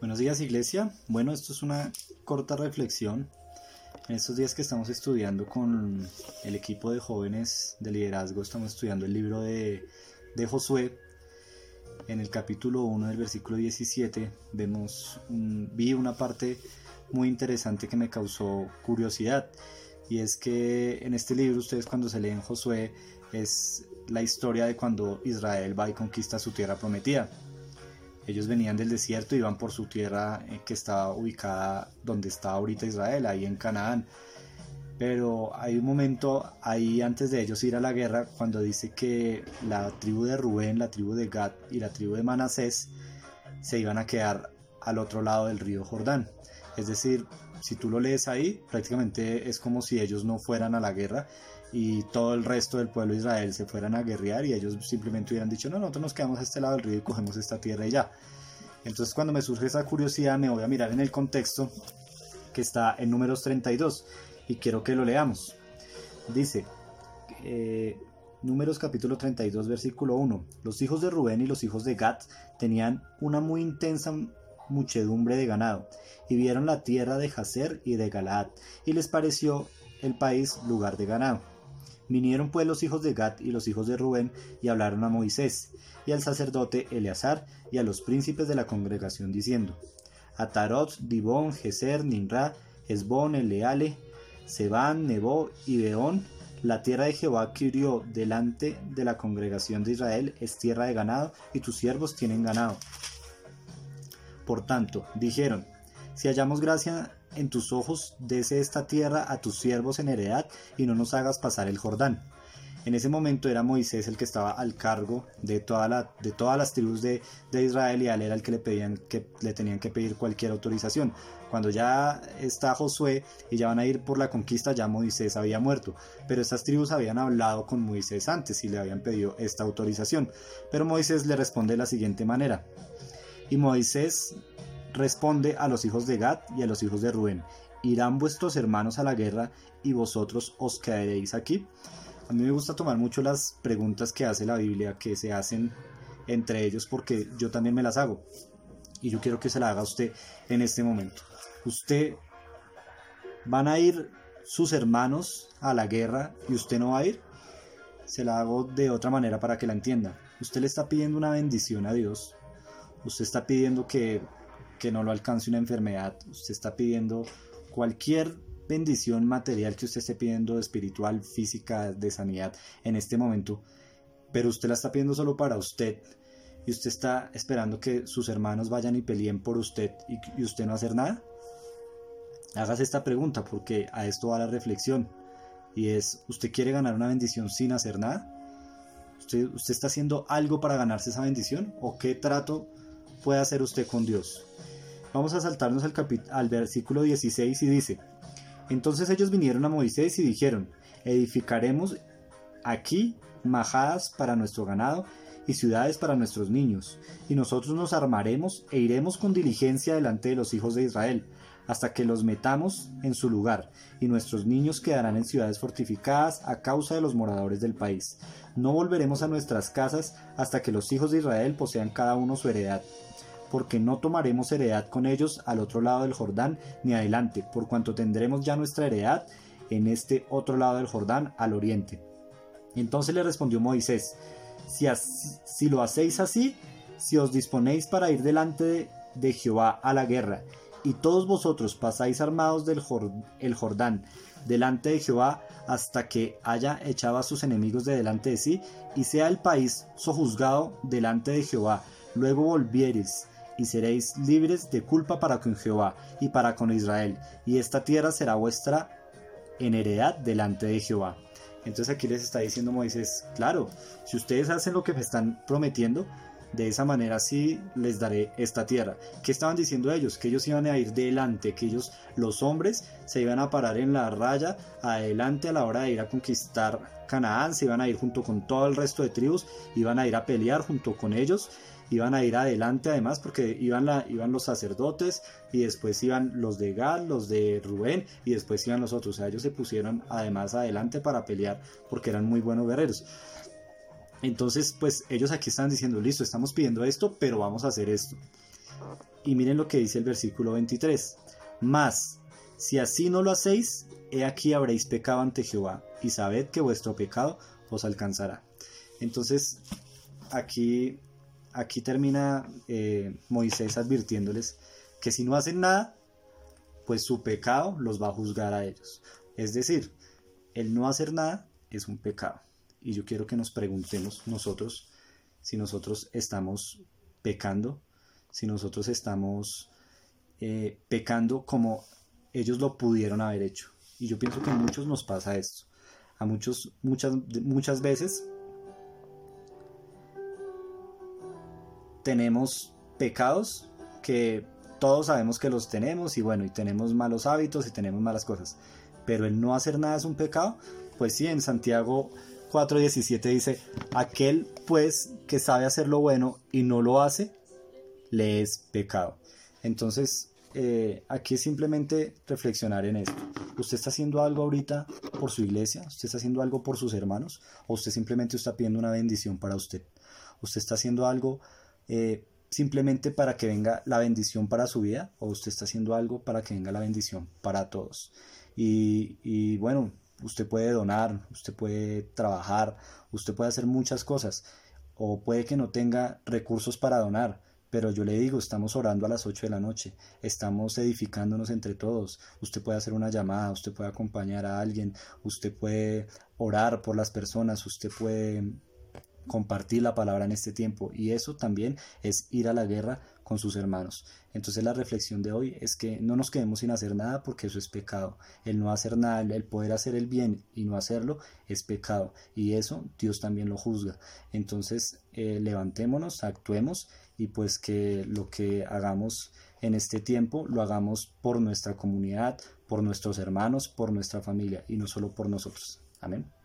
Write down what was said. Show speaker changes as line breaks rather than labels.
Buenos días Iglesia. Bueno, esto es una corta reflexión. En estos días que estamos estudiando con el equipo de jóvenes de liderazgo, estamos estudiando el libro de, de Josué. En el capítulo 1 del versículo 17 vemos vi una parte muy interesante que me causó curiosidad. Y es que en este libro ustedes cuando se leen Josué es la historia de cuando Israel va y conquista su tierra prometida. Ellos venían del desierto y iban por su tierra eh, que estaba ubicada donde está ahorita Israel, ahí en Canaán. Pero hay un momento ahí antes de ellos ir a la guerra cuando dice que la tribu de Rubén, la tribu de Gad y la tribu de Manasés se iban a quedar al otro lado del río Jordán. Es decir, si tú lo lees ahí, prácticamente es como si ellos no fueran a la guerra y todo el resto del pueblo de Israel se fueran a guerrear y ellos simplemente hubieran dicho, no, nosotros nos quedamos a este lado del río y cogemos esta tierra y ya. Entonces cuando me surge esa curiosidad me voy a mirar en el contexto que está en números 32 y quiero que lo leamos. Dice, eh, números capítulo 32 versículo 1, los hijos de Rubén y los hijos de Gad tenían una muy intensa muchedumbre de ganado y vieron la tierra de Jazer y de Galaad y les pareció el país lugar de ganado. Vinieron pues los hijos de Gad y los hijos de Rubén y hablaron a Moisés y al sacerdote Eleazar y a los príncipes de la congregación diciendo, Atarot, Dibón, Geser, Ninra, Esbón, Eleale, Sebán, Nebo y Beón, la tierra de Jehová que hirió delante de la congregación de Israel es tierra de ganado y tus siervos tienen ganado. Por tanto, dijeron, si hallamos gracia en tus ojos, dese esta tierra a tus siervos en heredad y no nos hagas pasar el Jordán. En ese momento era Moisés el que estaba al cargo de, toda la, de todas las tribus de, Israel y él era el que le, pedían, que le tenían que pedir cualquier autorización. Cuando ya está Josué y ya van a ir por la conquista, ya Moisés había muerto. Pero estas tribus habían hablado con Moisés antes y le habían pedido esta autorización. Pero Moisés le responde de la siguiente manera. Y Moisés responde a los hijos de Gad y a los hijos de Rubén, ¿irán vuestros hermanos a la guerra y vosotros os quedaréis aquí? A mí me gusta tomar mucho las preguntas que hace la Biblia, que se hacen entre ellos, porque yo también me las hago. Y yo quiero que se la haga usted en este momento. Usted, ¿van a ir sus hermanos a la guerra y usted no va a ir? Se la hago de otra manera para que la entienda. Usted le está pidiendo una bendición a Dios. Usted está pidiendo que que no lo alcance una enfermedad, usted está pidiendo cualquier bendición material que usted esté pidiendo, espiritual, física, de sanidad en este momento, pero usted la está pidiendo solo para usted y usted está esperando que sus hermanos vayan y peleen por usted y, usted no hacer nada. Hágase esta pregunta porque a esto va la reflexión y es, ¿usted quiere ganar una bendición sin hacer nada? ¿Usted, usted está haciendo algo para ganarse esa bendición? ¿O qué trato puede hacer usted con Dios? Vamos a saltarnos al, al versículo 16 y dice, entonces ellos vinieron a Moisés y dijeron, edificaremos aquí majadas para nuestro ganado y ciudades para nuestros niños, y nosotros nos armaremos e iremos con diligencia delante de los hijos de Israel, hasta que los metamos en su lugar, y nuestros niños quedarán en ciudades fortificadas a causa de los moradores del país. No volveremos a nuestras casas hasta que los hijos de Israel posean cada uno su heredad porque no tomaremos heredad con ellos al otro lado del Jordán ni adelante, por cuanto tendremos ya nuestra heredad en este otro lado del Jordán al oriente. Entonces le respondió Moisés, si, si lo hacéis así, si os disponéis para ir delante de, Jehová a la guerra, y todos vosotros pasáis armados del el Jordán delante de Jehová hasta que haya echado a sus enemigos de delante de sí, y sea el país sojuzgado delante de Jehová, luego volviereis y seréis libres de culpa para con Jehová y para con Israel, y esta tierra será vuestra en heredad delante de Jehová. Entonces aquí les está diciendo Moisés, claro, si ustedes hacen lo que me están prometiendo, de esa manera sí les daré esta tierra. ¿Qué estaban diciendo ellos? Que ellos iban a ir delante, que ellos, los hombres, se iban a parar en la raya adelante a la hora de ir a conquistar Canaán, se iban a ir junto con todo el resto de tribus, iban a ir a pelear junto con ellos iban a ir adelante además porque iban, iban los sacerdotes y después iban los de Gad, los de Rubén y después iban los otros. O sea, ellos se pusieron además adelante para pelear porque eran muy buenos guerreros. Entonces, pues ellos aquí están diciendo, listo, estamos pidiendo esto, pero vamos a hacer esto. Y miren lo que dice el versículo 23. Mas, si así no lo hacéis, he aquí habréis pecado ante Jehová, y sabed que vuestro pecado os alcanzará. Entonces, aquí, aquí termina eh, Moisés advirtiéndoles que si no hacen nada, pues su pecado los va a juzgar a ellos. Es decir, el no hacer nada es un pecado. Y yo quiero que nos preguntemos nosotros si nosotros estamos pecando, si nosotros estamos eh, pecando como ellos lo pudieron haber hecho. Y yo pienso que a muchos nos pasa esto. A muchos, muchas, muchas veces tenemos pecados que todos sabemos que los tenemos y bueno, y tenemos malos hábitos y tenemos malas cosas. Pero el no hacer nada es un pecado. Pues sí, en Santiago 4.17 dice, aquel pues que sabe hacer lo bueno y no lo hace, le es pecado. Entonces, eh, aquí es simplemente reflexionar en esto. ¿Usted está haciendo algo ahorita por su iglesia? ¿Usted está haciendo algo por sus hermanos? ¿O usted simplemente está pidiendo una bendición para usted? ¿Usted está haciendo algo eh, simplemente para que venga la bendición para su vida? ¿O usted está haciendo algo para que venga la bendición para todos? Y, y bueno, usted puede donar, usted puede trabajar, usted puede hacer muchas cosas. O puede que no tenga recursos para donar pero yo le digo, estamos orando a las 8 de la noche, estamos edificándonos entre todos. Usted puede hacer una llamada, usted puede acompañar a alguien, usted puede orar por las personas, usted puede compartir la palabra en este tiempo. Y eso también es ir a la guerra con sus hermanos. Entonces la reflexión de hoy es que no nos quedemos sin hacer nada porque eso es pecado. El no hacer nada, el poder hacer el bien y no hacerlo es pecado. Y eso Dios también lo juzga. Entonces eh, levantémonos, actuemos y pues que lo que hagamos en este tiempo lo hagamos por nuestra comunidad, por nuestros hermanos, por nuestra familia y no solo por nosotros. Amén.